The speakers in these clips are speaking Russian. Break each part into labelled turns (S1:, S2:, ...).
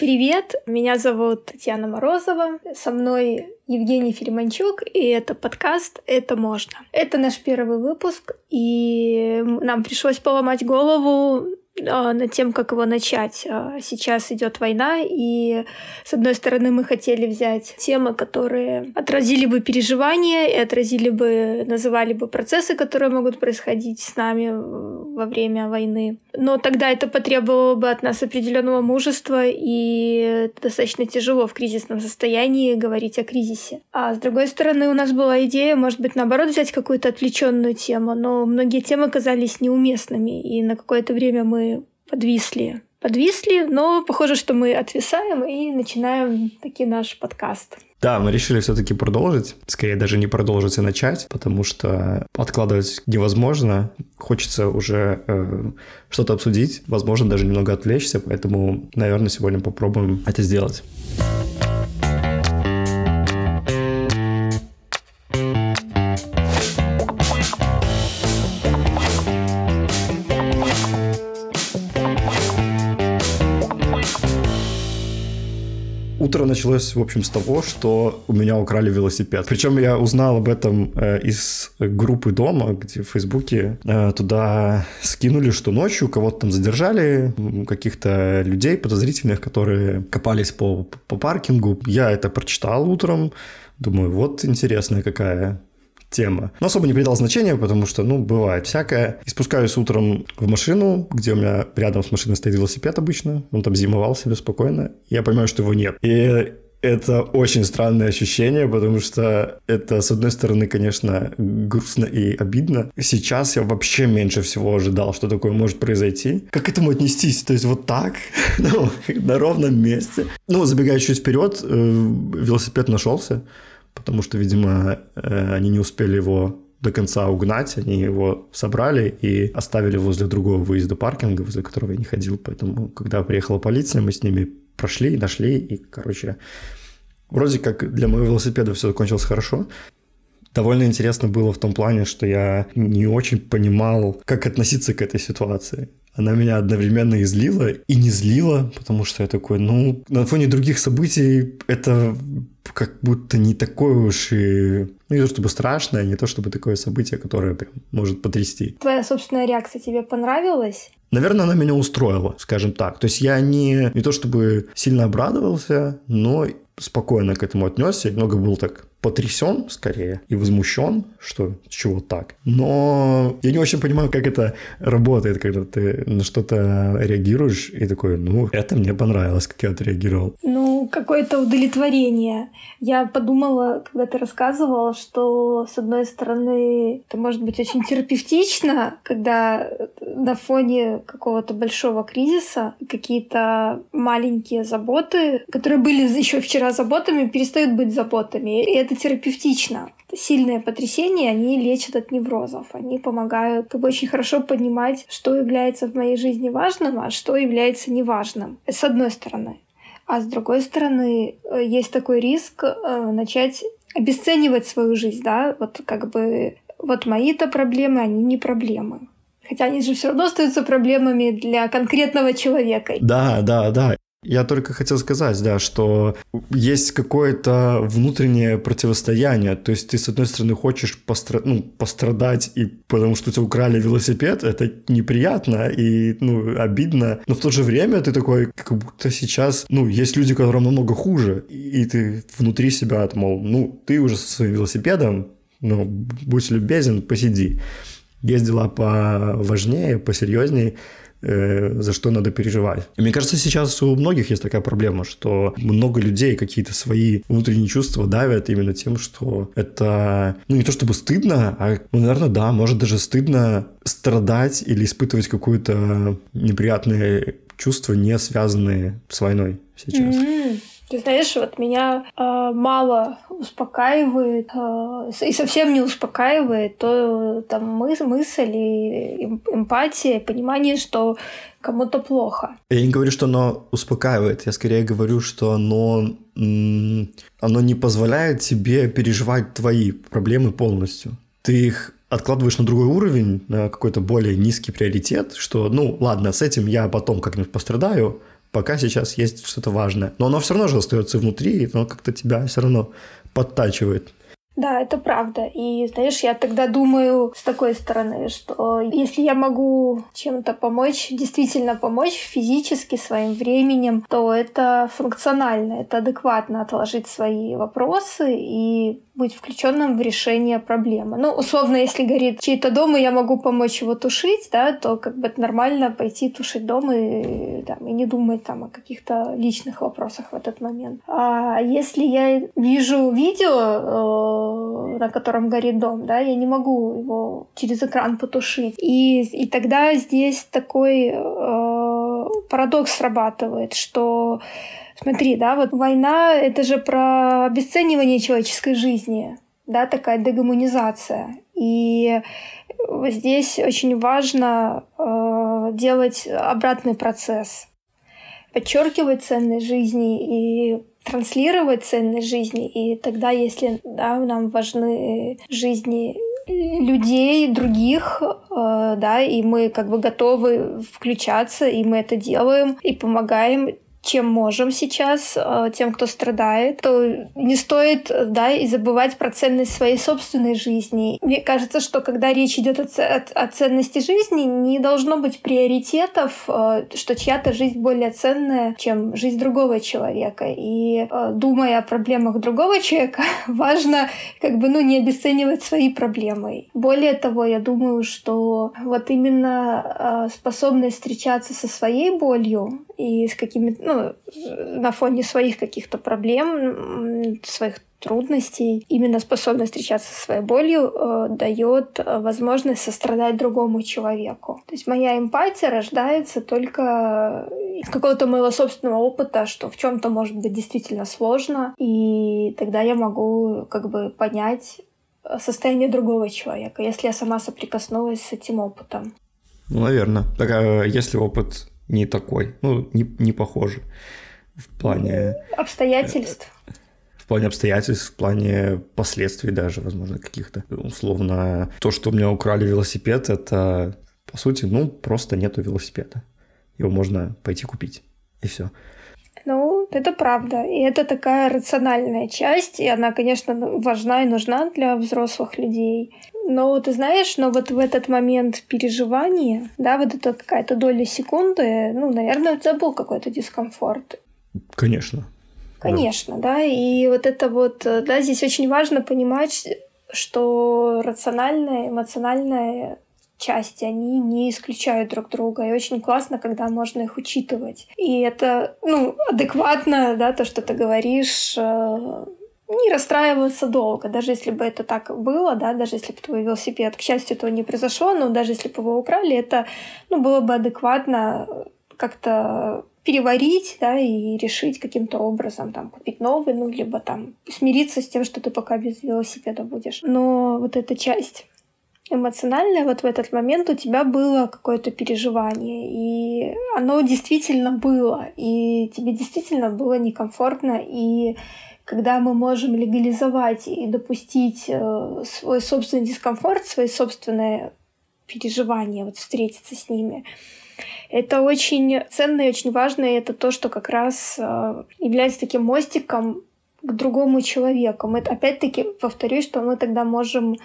S1: Привет, меня зовут Татьяна Морозова, со мной Евгений Филимончук, и это подкаст «Это можно». Это наш первый выпуск, и нам пришлось поломать голову над тем, как его начать. А, сейчас идет война, и с одной стороны мы хотели взять темы, которые отразили бы переживания и отразили бы, называли бы процессы, которые могут происходить с нами во время войны. Но тогда это потребовало бы от нас определенного мужества, и достаточно тяжело в кризисном состоянии говорить о кризисе. А с другой стороны, у нас была идея, может быть, наоборот, взять какую-то отвлеченную тему, но многие темы казались неуместными, и на какое-то время мы подвисли. Подвисли, но похоже, что мы отвисаем и начинаем таки наш подкаст.
S2: Да, мы решили все-таки продолжить. Скорее даже не продолжить, а начать, потому что откладывать невозможно. Хочется уже э, что-то обсудить, возможно, даже немного отвлечься, поэтому, наверное, сегодня попробуем это сделать. Утро началось, в общем, с того, что у меня украли велосипед. Причем я узнал об этом э, из группы дома, где в Фейсбуке э, туда скинули, что ночью кого-то там задержали, каких-то людей подозрительных, которые копались по, по паркингу. Я это прочитал утром, думаю, вот интересная какая тема. Но особо не придал значения, потому что, ну, бывает всякое. И спускаюсь утром в машину, где у меня рядом с машиной стоит велосипед обычно. Он там зимовал себе спокойно. Я понимаю, что его нет. И это очень странное ощущение, потому что это, с одной стороны, конечно, грустно и обидно. Сейчас я вообще меньше всего ожидал, что такое может произойти. Как к этому отнестись? То есть вот так, ну, на ровном месте. Ну, забегая чуть вперед, э, велосипед нашелся потому что, видимо, э, они не успели его до конца угнать, они его собрали и оставили возле другого выезда паркинга, возле которого я не ходил, поэтому, когда приехала полиция, мы с ними прошли, нашли, и, короче, вроде как для моего велосипеда все закончилось хорошо. Довольно интересно было в том плане, что я не очень понимал, как относиться к этой ситуации она меня одновременно и злила, и не злила, потому что я такой, ну, на фоне других событий это как будто не такое уж и... Ну, не то чтобы страшное, не то чтобы такое событие, которое прям может потрясти.
S1: Твоя собственная реакция тебе понравилась?
S2: Наверное, она меня устроила, скажем так. То есть я не, не то чтобы сильно обрадовался, но спокойно к этому отнесся, много был так потрясен скорее и возмущен, что чего так. Но я не очень понимаю, как это работает, когда ты на что-то реагируешь и такой, ну, это мне понравилось, как я отреагировал.
S1: Ну, какое-то удовлетворение. Я подумала, когда ты рассказывала, что, с одной стороны, это может быть очень терапевтично, когда на фоне какого-то большого кризиса какие-то маленькие заботы, которые были еще вчера заботами, перестают быть заботами. И это это терапевтично. Сильные потрясения, они лечат от неврозов. Они помогают как бы очень хорошо понимать, что является в моей жизни важным, а что является неважным. С одной стороны. А с другой стороны, э, есть такой риск э, начать обесценивать свою жизнь, да, вот как бы вот мои-то проблемы, они не проблемы. Хотя они же все равно остаются проблемами для конкретного человека.
S2: Да, да, да. Я только хотел сказать, да, что есть какое-то внутреннее противостояние. То есть ты, с одной стороны, хочешь постра... ну, пострадать, и потому что у тебя украли велосипед, это неприятно и ну, обидно. Но в то же время ты такой, как будто сейчас, ну, есть люди, которым намного хуже. И ты внутри себя, мол, ну, ты уже со своим велосипедом, ну, будь любезен, посиди. Есть дела поважнее, посерьезнее Э, за что надо переживать. И мне кажется, сейчас у многих есть такая проблема, что много людей какие-то свои внутренние чувства давят именно тем, что это, ну, не то чтобы стыдно, а, ну, наверное, да, может даже стыдно страдать или испытывать какое-то неприятное чувство, не связанные с войной сейчас.
S1: Mm-hmm. Ты знаешь, вот меня э, мало успокаивает э, и совсем не успокаивает то там мыс мысль и эмпатия, понимание, что кому-то плохо.
S2: Я не говорю, что оно успокаивает, я скорее говорю, что оно, оно не позволяет тебе переживать твои проблемы полностью. Ты их откладываешь на другой уровень, на какой-то более низкий приоритет, что, ну, ладно, с этим я потом как-нибудь пострадаю, пока сейчас есть что-то важное. Но оно все равно же остается внутри, и оно как-то тебя все равно подтачивает.
S1: Да, это правда. И знаешь, я тогда думаю с такой стороны, что если я могу чем-то помочь, действительно помочь физически своим временем, то это функционально, это адекватно отложить свои вопросы и быть включенным в решение проблемы. Ну, условно, если горит чей-то дом, и я могу помочь его тушить, да, то как бы это нормально пойти тушить дом и, там, и не думать там о каких-то личных вопросах в этот момент. А если я вижу видео, э, на котором горит дом, да, я не могу его через экран потушить. И, и тогда здесь такой э, парадокс срабатывает, что Смотри, да, вот война — это же про обесценивание человеческой жизни, да, такая дегуманизация. И здесь очень важно э, делать обратный процесс, подчеркивать ценность жизни и транслировать ценность жизни. И тогда, если да, нам важны жизни людей других, э, да, и мы как бы готовы включаться, и мы это делаем, и помогаем чем можем сейчас э, тем, кто страдает, то не стоит, да, и забывать про ценность своей собственной жизни. Мне кажется, что когда речь идет о, о, о ценности жизни, не должно быть приоритетов, э, что чья-то жизнь более ценная, чем жизнь другого человека. И э, думая о проблемах другого человека, важно как бы, ну, не обесценивать свои проблемы. Более того, я думаю, что вот именно способность встречаться со своей болью и с какими-то, ну, на фоне своих каких-то проблем, своих трудностей, именно способность встречаться со своей болью э, дает э, возможность сострадать другому человеку. То есть моя эмпатия рождается только из какого-то моего собственного опыта, что в чем-то может быть действительно сложно, и тогда я могу как бы понять состояние другого человека, если я сама соприкоснулась с этим опытом.
S2: Ну, наверное. Так, а если опыт не такой, ну, не, не похожий в плане...
S1: Обстоятельств.
S2: В плане обстоятельств, в плане последствий даже, возможно, каких-то. Условно, то, что у меня украли велосипед, это, по сути, ну, просто нету велосипеда. Его можно пойти купить, и все.
S1: Ну, это правда. И это такая рациональная часть, и она, конечно, важна и нужна для взрослых людей. Но ты знаешь, но вот в этот момент переживания, да, вот это какая-то доля секунды, ну, наверное, это был какой-то дискомфорт.
S2: Конечно.
S1: Конечно, да. да. И вот это вот, да, здесь очень важно понимать, что рациональное, эмоциональное части, они не исключают друг друга. И очень классно, когда можно их учитывать. И это, ну, адекватно, да, то, что ты говоришь, э, не расстраиваться долго, даже если бы это так было, да, даже если бы твой велосипед, к счастью, этого не произошло, но даже если бы его украли, это, ну, было бы адекватно как-то переварить, да, и решить каким-то образом, там, купить новый, ну, либо там смириться с тем, что ты пока без велосипеда будешь. Но вот эта часть эмоциональное вот в этот момент у тебя было какое-то переживание, и оно действительно было, и тебе действительно было некомфортно, и когда мы можем легализовать и допустить э, свой собственный дискомфорт, свои собственные переживания, вот встретиться с ними, это очень ценно и очень важно, и это то, что как раз э, является таким мостиком к другому человеку. Мы опять-таки повторюсь, что мы тогда можем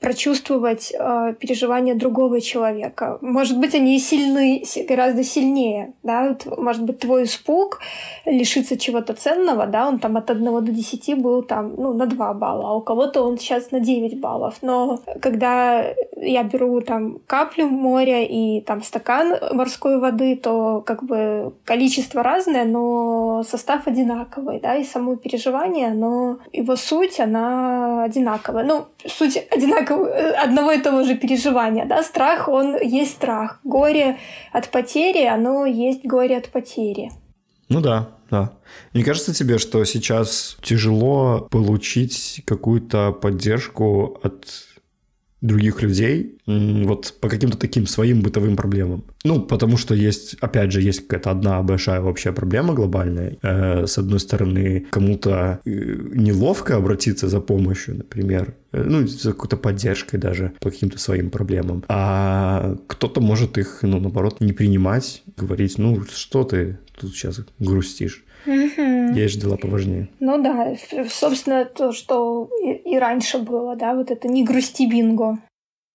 S1: прочувствовать э, переживания другого человека. Может быть, они сильны, гораздо сильнее. Да? Вот, может быть, твой испуг лишиться чего-то ценного, да, он там от 1 до 10 был там, ну, на 2 балла, а у кого-то он сейчас на 9 баллов. Но когда я беру там каплю моря и там стакан морской воды, то как бы количество разное, но состав одинаковый, да, и само переживание, но его суть, она одинаковая. Ну, суть одинаковая Э, одного и того же переживания. Да? Страх, он есть страх. Горе от потери, оно есть горе от потери.
S2: Ну да, да. Мне кажется тебе, что сейчас тяжело получить какую-то поддержку от других людей, вот по каким-то таким своим бытовым проблемам. Ну, потому что есть, опять же, есть какая-то одна большая общая проблема глобальная. Э, с одной стороны, кому-то э, неловко обратиться за помощью, например, э, ну, за какой-то поддержкой даже по каким-то своим проблемам. А кто-то может их, ну, наоборот, не принимать, говорить, ну, что ты тут сейчас грустишь. Угу. Есть дела поважнее.
S1: Ну да, собственно, то, что и, и раньше было, да, вот это не грусти бинго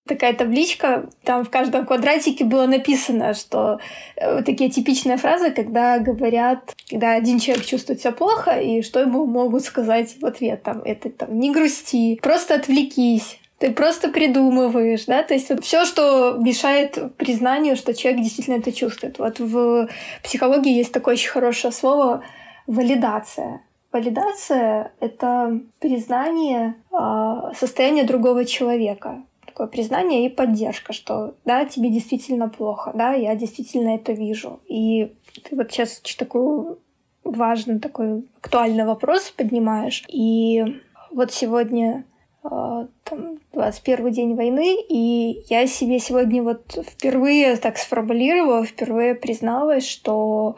S1: такая табличка, там в каждом квадратике было написано, что э, такие типичные фразы, когда говорят, когда один человек чувствует себя плохо, и что ему могут сказать в ответ, там, это там, не грусти, просто отвлекись, ты просто придумываешь, да, то есть вот все, что мешает признанию, что человек действительно это чувствует. Вот в психологии есть такое очень хорошее слово валидация. Валидация — это признание э, состояния другого человека такое признание и поддержка, что да, тебе действительно плохо, да, я действительно это вижу. И ты вот сейчас такой важный, такой актуальный вопрос поднимаешь. И вот сегодня там 21 день войны, и я себе сегодня вот впервые так сформулировала, впервые призналась, что,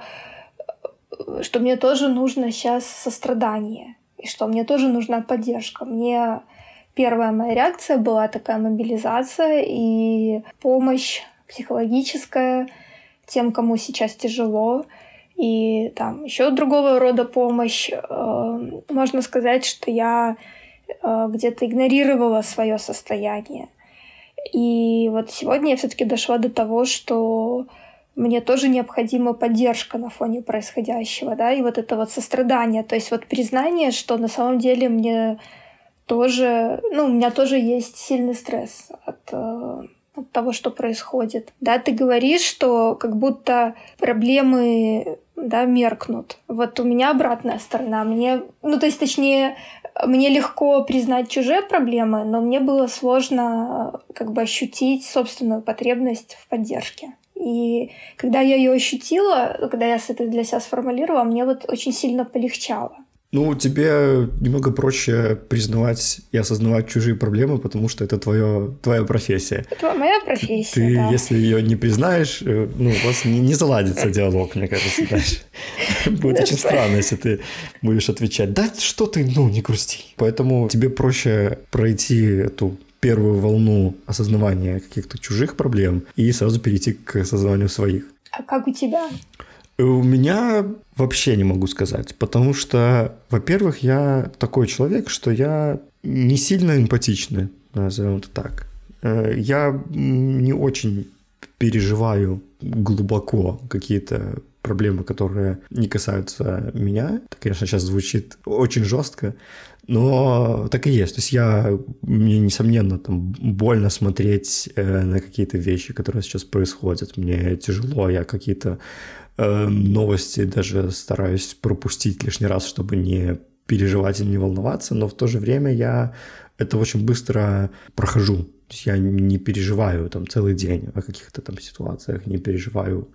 S1: что мне тоже нужно сейчас сострадание, и что мне тоже нужна поддержка. Мне Первая моя реакция была такая мобилизация и помощь психологическая тем, кому сейчас тяжело. И там еще другого рода помощь. Э, можно сказать, что я где-то игнорировала свое состояние. И вот сегодня я все-таки дошла до того, что мне тоже необходима поддержка на фоне происходящего, да, и вот это вот сострадание, то есть вот признание, что на самом деле мне тоже, ну, у меня тоже есть сильный стресс от, э, от того, что происходит. Да, ты говоришь, что как будто проблемы да, меркнут. Вот у меня обратная сторона. Мне, ну, то есть, точнее, мне легко признать чужие проблемы, но мне было сложно как бы ощутить собственную потребность в поддержке. И когда я ее ощутила, когда я это для себя сформулировала, мне вот очень сильно полегчало.
S2: Ну, тебе немного проще признавать и осознавать чужие проблемы, потому что это твое, твоя профессия.
S1: Это моя профессия,
S2: Ты,
S1: да.
S2: если ее не признаешь, э, ну, у вас не, не заладится диалог, мне кажется, дальше. Будет очень странно, если ты будешь отвечать, да что ты, ну, не грусти. Поэтому тебе проще пройти эту первую волну осознавания каких-то чужих проблем и сразу перейти к осознаванию своих.
S1: А как у тебя?
S2: У меня вообще не могу сказать, потому что, во-первых, я такой человек, что я не сильно эмпатичный, назовем это так. Э, я не очень переживаю глубоко какие-то проблемы, которые не касаются меня. Это, конечно, сейчас звучит очень жестко, но так и есть. То есть я, мне, несомненно, там больно смотреть э, на какие-то вещи, которые сейчас происходят. Мне тяжело, я какие-то э, новости даже стараюсь пропустить лишний раз, чтобы не переживать и не волноваться, но в то же время я это очень быстро прохожу. То есть я не переживаю там целый день о каких-то там ситуациях, не переживаю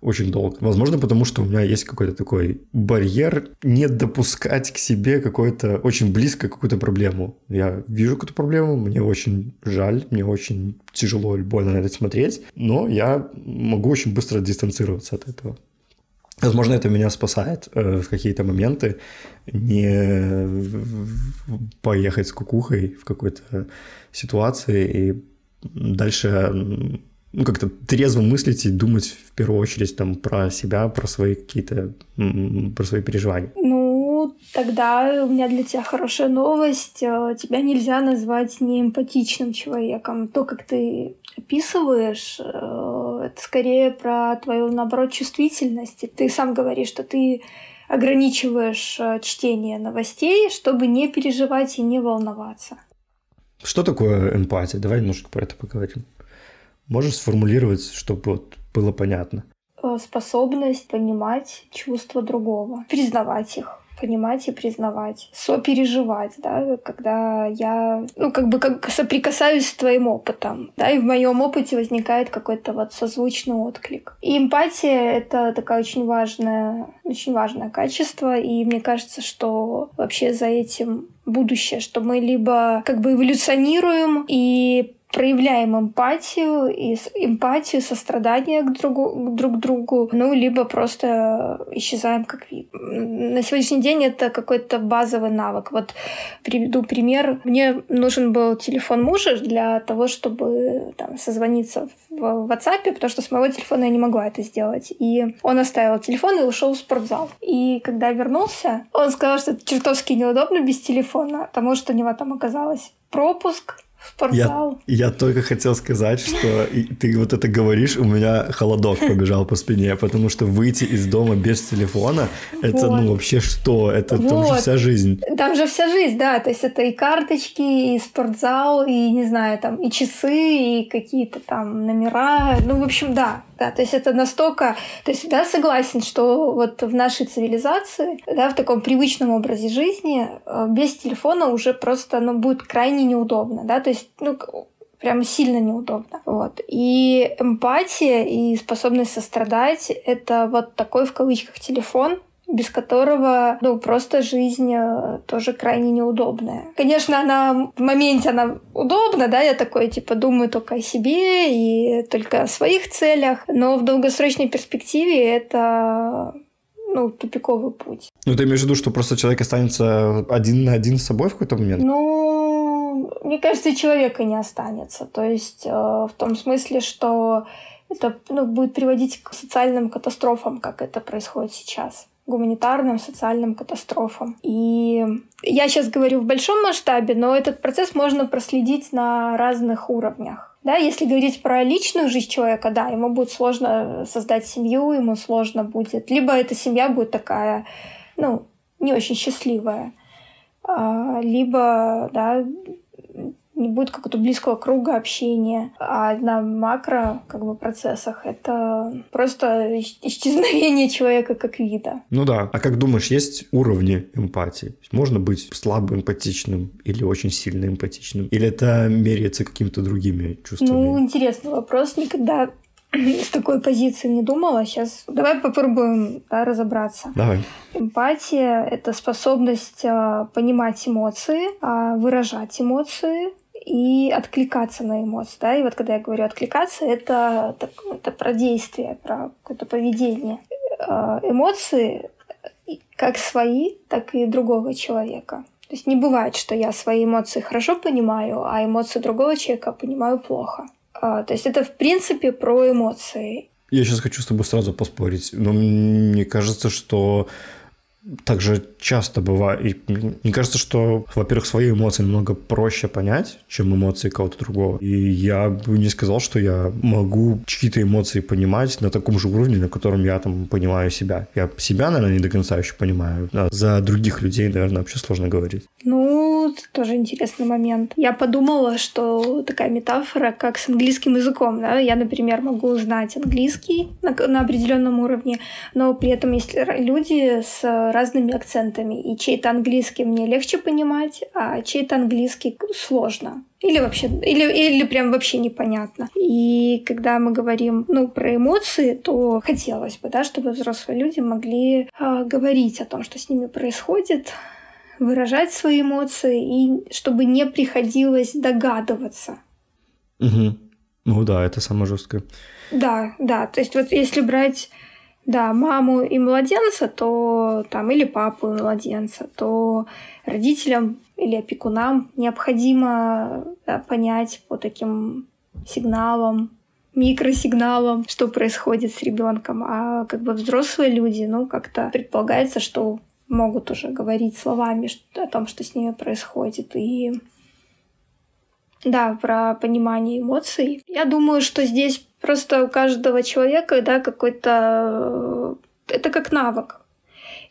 S2: очень долго. Возможно, потому что у меня есть какой-то такой барьер не допускать к себе какой-то очень близко какую-то проблему. Я вижу какую-то проблему, мне очень жаль, мне очень тяжело или больно на это смотреть, но я могу очень быстро дистанцироваться от этого. Возможно, это меня спасает э, в какие-то моменты не поехать с кукухой в какой-то ситуации и дальше ну, как-то трезво мыслить и думать в первую очередь там про себя, про свои какие-то, про свои переживания.
S1: Ну, тогда у меня для тебя хорошая новость. Э, тебя нельзя назвать неэмпатичным человеком. То, как ты описываешь, э, это скорее про твою, наоборот, чувствительность. ты сам говоришь, что ты ограничиваешь э, чтение новостей, чтобы не переживать и не волноваться.
S2: Что такое эмпатия? Давай немножко про это поговорим. Можешь сформулировать, чтобы вот было понятно?
S1: Э, способность понимать чувства другого, признавать их понимать и признавать, сопереживать, да, когда я, ну, как бы как соприкасаюсь с твоим опытом, да, и в моем опыте возникает какой-то вот созвучный отклик. И эмпатия — это такая очень важная, очень важное качество, и мне кажется, что вообще за этим будущее, что мы либо как бы эволюционируем и проявляем эмпатию, и эмпатию, сострадание к, другу, друг другу, ну, либо просто исчезаем как вид. На сегодняшний день это какой-то базовый навык. Вот приведу пример. Мне нужен был телефон мужа для того, чтобы там, созвониться в WhatsApp, потому что с моего телефона я не могла это сделать. И он оставил телефон и ушел в спортзал. И когда вернулся, он сказал, что это чертовски неудобно без телефона, потому что у него там оказалось пропуск,
S2: Я, я только хотел сказать, что ты вот это говоришь, у меня холодок побежал по спине, потому что выйти из дома без телефона, это вот. ну вообще что? Это вот. там же вся жизнь.
S1: Там же вся жизнь, да, то есть это и карточки, и спортзал, и не знаю, там и часы, и какие-то там номера, ну в общем, да, да, то есть это настолько... То есть, да, согласен, что вот в нашей цивилизации, да, в таком привычном образе жизни э, без телефона уже просто, ну, будет крайне неудобно, да, то есть, ну, прям сильно неудобно. Вот. И эмпатия и способность сострадать — это вот такой в кавычках телефон, без которого, ну, просто жизнь э, тоже крайне неудобная. Конечно, она в моменте она удобна, да, я такой, типа, думаю только о себе и только о своих целях, но в долгосрочной перспективе это ну, тупиковый путь.
S2: Ну, ты имеешь в виду, что просто человек останется один на один с собой в какой-то момент?
S1: Ну, мне кажется, человека не останется. То есть э, в том смысле, что это ну, будет приводить к социальным катастрофам, как это происходит сейчас гуманитарным, социальным катастрофам. И я сейчас говорю в большом масштабе, но этот процесс можно проследить на разных уровнях. Да, если говорить про личную жизнь человека, да, ему будет сложно создать семью, ему сложно будет. Либо эта семья будет такая, ну, не очень счастливая. А, либо, да, не будет какого-то близкого круга общения. А на макро как бы, процессах это просто исчезновение человека как вида.
S2: Ну да. А как думаешь, есть уровни эмпатии? Можно быть слабо эмпатичным или очень сильно эмпатичным? Или это меряется какими-то другими чувствами?
S1: Ну, интересный вопрос. Никогда с такой позиции не думала. Сейчас давай попробуем да, разобраться.
S2: Давай.
S1: Эмпатия — это способность а, понимать эмоции, а, выражать эмоции, и откликаться на эмоции. Да? И вот когда я говорю откликаться, это, это, про действие, про какое-то поведение. Э, эмоции как свои, так и другого человека. То есть не бывает, что я свои эмоции хорошо понимаю, а эмоции другого человека понимаю плохо. Э, то есть это в принципе про эмоции.
S2: Я сейчас хочу с тобой сразу поспорить, но мне кажется, что также часто бывает. И мне кажется, что, во-первых, свои эмоции намного проще понять, чем эмоции кого-то другого. И я бы не сказал, что я могу чьи-то эмоции понимать на таком же уровне, на котором я там понимаю себя. Я себя, наверное, не до конца еще понимаю. А за других людей, наверное, вообще сложно говорить.
S1: Ну, тоже интересный момент. Я подумала, что такая метафора, как с английским языком. Да? Я, например, могу знать английский на, на определенном уровне, но при этом есть люди с разными акцентами, и чей-то английский мне легче понимать, а чей-то английский сложно. Или вообще, или, или прям вообще непонятно. И когда мы говорим, ну, про эмоции, то хотелось бы, да, чтобы взрослые люди могли э, говорить о том, что с ними происходит, выражать свои эмоции, и чтобы не приходилось догадываться.
S2: Угу. Ну да, это самое жесткое.
S1: Да, да. То есть вот если брать да, маму и младенца, то там или папу и младенца, то родителям или опекунам необходимо да, понять по таким сигналам, микросигналам, что происходит с ребенком. А как бы взрослые люди, ну, как-то предполагается, что могут уже говорить словами о том, что с ними происходит. И да, про понимание эмоций. Я думаю, что здесь Просто у каждого человека, да, какой-то... Э, это как навык.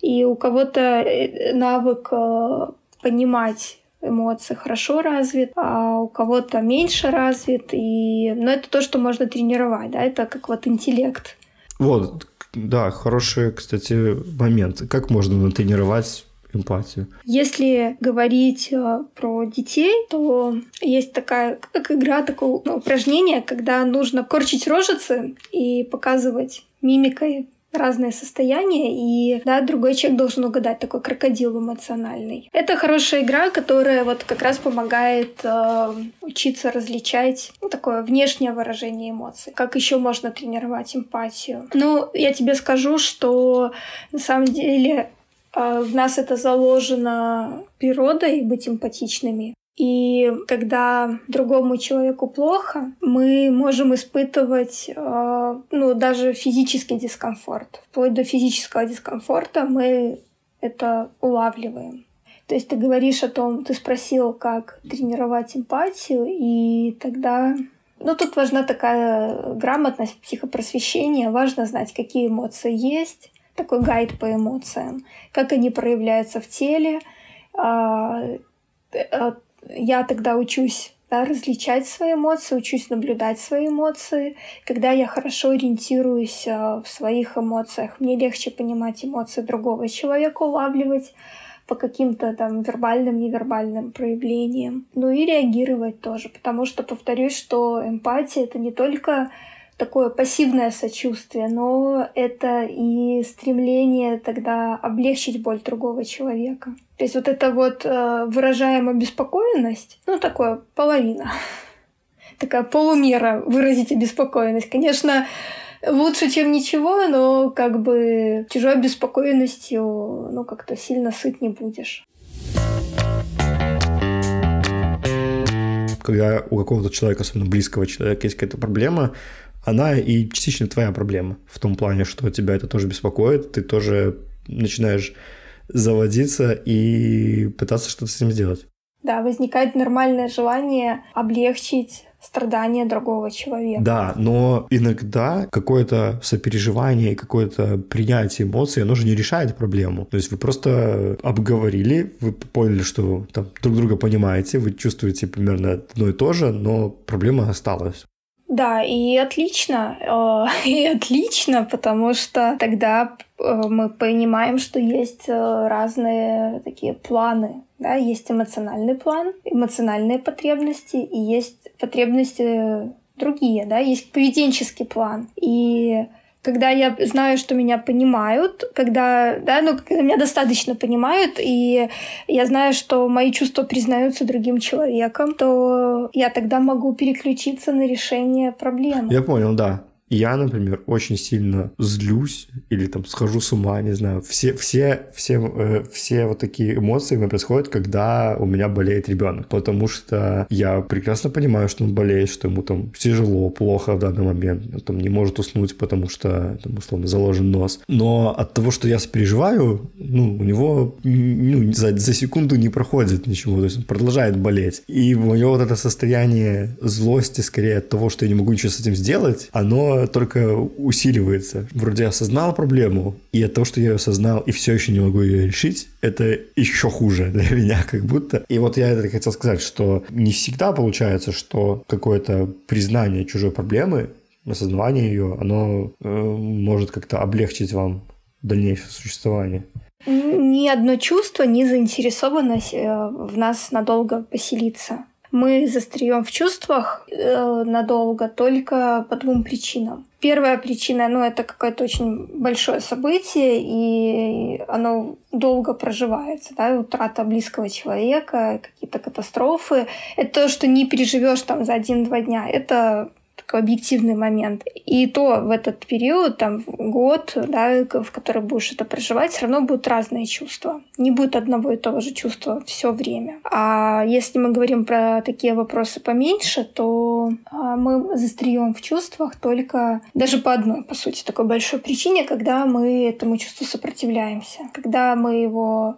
S1: И у кого-то э, навык э, понимать эмоции хорошо развит, а у кого-то меньше развит. И... Но это то, что можно тренировать, да, это как вот интеллект.
S2: Вот, да, хороший, кстати, момент. Как можно натренировать эмпатию.
S1: Если говорить э, про детей, то есть такая как игра, такое ну, упражнение, когда нужно корчить рожицы и показывать мимикой разные состояния, и да, другой человек должен угадать, такой крокодил эмоциональный. Это хорошая игра, которая вот как раз помогает э, учиться различать ну, такое внешнее выражение эмоций. Как еще можно тренировать эмпатию? Ну, я тебе скажу, что на самом деле в нас это заложено природой быть эмпатичными. И когда другому человеку плохо, мы можем испытывать э, ну, даже физический дискомфорт. Вплоть до физического дискомфорта мы это улавливаем. То есть ты говоришь о том, ты спросил, как тренировать эмпатию, и тогда... Ну, тут важна такая грамотность психопросвещения. Важно знать, какие эмоции есть, такой гайд по эмоциям, как они проявляются в теле, а, э, я тогда учусь да, различать свои эмоции, учусь наблюдать свои эмоции. Когда я хорошо ориентируюсь э, в своих эмоциях, мне легче понимать эмоции другого человека, улавливать по каким-то там вербальным, невербальным проявлениям. Ну и реагировать тоже, потому что, повторюсь, что эмпатия — это не только такое пассивное сочувствие, но это и стремление тогда облегчить боль другого человека. То есть вот это вот э, выражаемая обеспокоенность, ну такое половина, такая полумера выразить обеспокоенность. Конечно, лучше, чем ничего, но как бы чужой обеспокоенностью, ну как-то сильно сыт не будешь.
S2: Когда у какого-то человека, особенно близкого человека, есть какая-то проблема, она и частично твоя проблема. В том плане, что тебя это тоже беспокоит, ты тоже начинаешь заводиться и пытаться что-то с этим сделать.
S1: Да, возникает нормальное желание облегчить страдания другого человека.
S2: Да, но иногда какое-то сопереживание, какое-то принятие эмоций, оно же не решает проблему. То есть вы просто обговорили, вы поняли, что там друг друга понимаете, вы чувствуете примерно одно и то же, но проблема осталась.
S1: Да, и отлично, э, и отлично, потому что тогда э, мы понимаем, что есть э, разные такие планы. Да? Есть эмоциональный план, эмоциональные потребности, и есть потребности другие, да, есть поведенческий план. И когда я знаю, что меня понимают, когда, да, ну, когда меня достаточно понимают, и я знаю, что мои чувства признаются другим человеком, то я тогда могу переключиться на решение проблемы.
S2: Я понял, да. Я, например, очень сильно злюсь или там схожу с ума, не знаю. Все, все, все, э, все вот такие эмоции у меня происходят, когда у меня болеет ребенок. Потому что я прекрасно понимаю, что он болеет, что ему там тяжело, плохо в данный момент. Он там не может уснуть, потому что, там, условно, заложен нос. Но от того, что я переживаю, ну, у него ну, за, за секунду не проходит ничего. То есть он продолжает болеть. И мое вот это состояние злости, скорее от того, что я не могу ничего с этим сделать, оно только усиливается. Вроде осознал проблему, и от того, что я ее осознал и все еще не могу ее решить, это еще хуже для меня как будто. И вот я это хотел сказать, что не всегда получается, что какое-то признание чужой проблемы, осознавание ее, оно э, может как-то облегчить вам дальнейшее существование.
S1: Ни одно чувство, ни заинтересованность э, в нас надолго поселиться мы застреем в чувствах э, надолго только по двум причинам. Первая причина, ну, это какое-то очень большое событие, и оно долго проживается, да, утрата близкого человека, какие-то катастрофы. Это то, что не переживешь там за один-два дня. Это такой объективный момент. И то в этот период, там, год, да, в который будешь это проживать, все равно будут разные чувства. Не будет одного и того же чувства все время. А если мы говорим про такие вопросы поменьше, то а, мы застреем в чувствах только даже по одной, по сути, такой большой причине, когда мы этому чувству сопротивляемся, когда мы его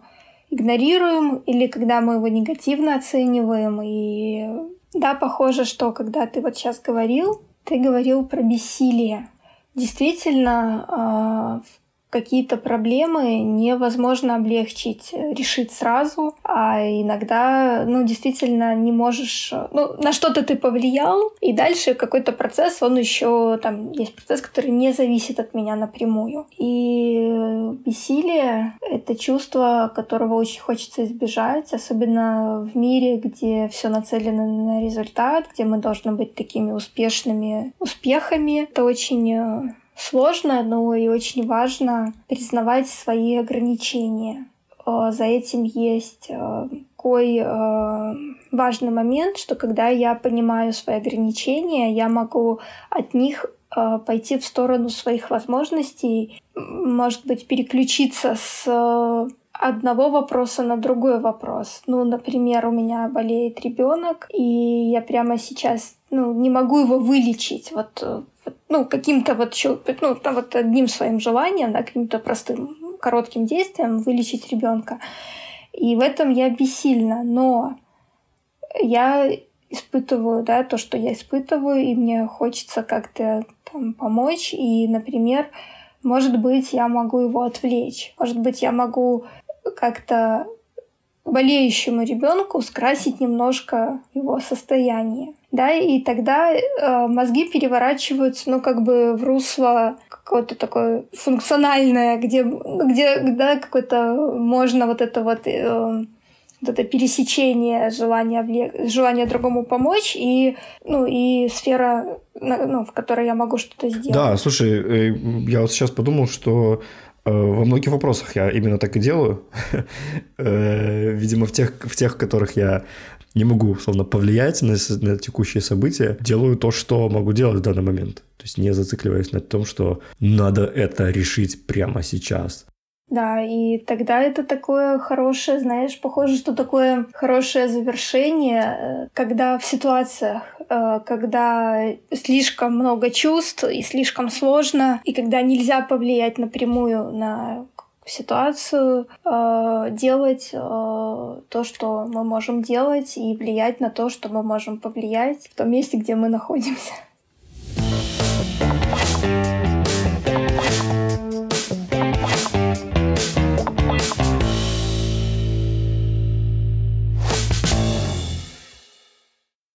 S1: игнорируем или когда мы его негативно оцениваем и да, похоже, что когда ты вот сейчас говорил, ты говорил про бессилие. Действительно, а, какие-то проблемы невозможно облегчить, э, решить сразу, а иногда, ну, действительно не можешь... Э, ну, на что-то ты повлиял, и дальше какой-то процесс, он еще, там, есть процесс, который не зависит от меня напрямую. И бессилие — это чувство, которого очень хочется избежать, особенно в мире, где все нацелено на результат, где мы должны быть такими успешными успехами. Это очень э, сложно, но и очень важно признавать свои ограничения. Э, за этим есть э, такой э, важный момент, что когда я понимаю свои ограничения, я могу от них пойти в сторону своих возможностей, может быть, переключиться с одного вопроса на другой вопрос. Ну, например, у меня болеет ребенок, и я прямо сейчас ну, не могу его вылечить. Вот, ну, каким-то вот, ну, там вот одним своим желанием, да, каким-то простым коротким действием вылечить ребенка. И в этом я бессильна, но я испытываю, да, то, что я испытываю, и мне хочется как-то там помочь. И, например, может быть, я могу его отвлечь. Может быть, я могу как-то болеющему ребенку скрасить немножко его состояние. Да, и тогда э, мозги переворачиваются, ну, как бы в русло какое-то такое функциональное, где, где да, какое-то можно вот это вот э, вот это пересечение желания, желания другому помочь и, ну, и сфера, ну, в которой я могу что-то сделать.
S2: Да, слушай, э, я вот сейчас подумал, что э, во многих вопросах я именно так и делаю. Э, видимо, в тех, в тех, в которых я не могу, словно, повлиять на, на текущие события, делаю то, что могу делать в данный момент. То есть не зацикливаясь на том, что надо это решить прямо сейчас.
S1: Да, и тогда это такое хорошее, знаешь, похоже, что такое хорошее завершение, э, когда в ситуациях, э, когда слишком много чувств и слишком сложно, и когда нельзя повлиять напрямую на ситуацию, э, делать то, что мы можем делать, и влиять на то, что мы можем повлиять в том месте, где мы находимся.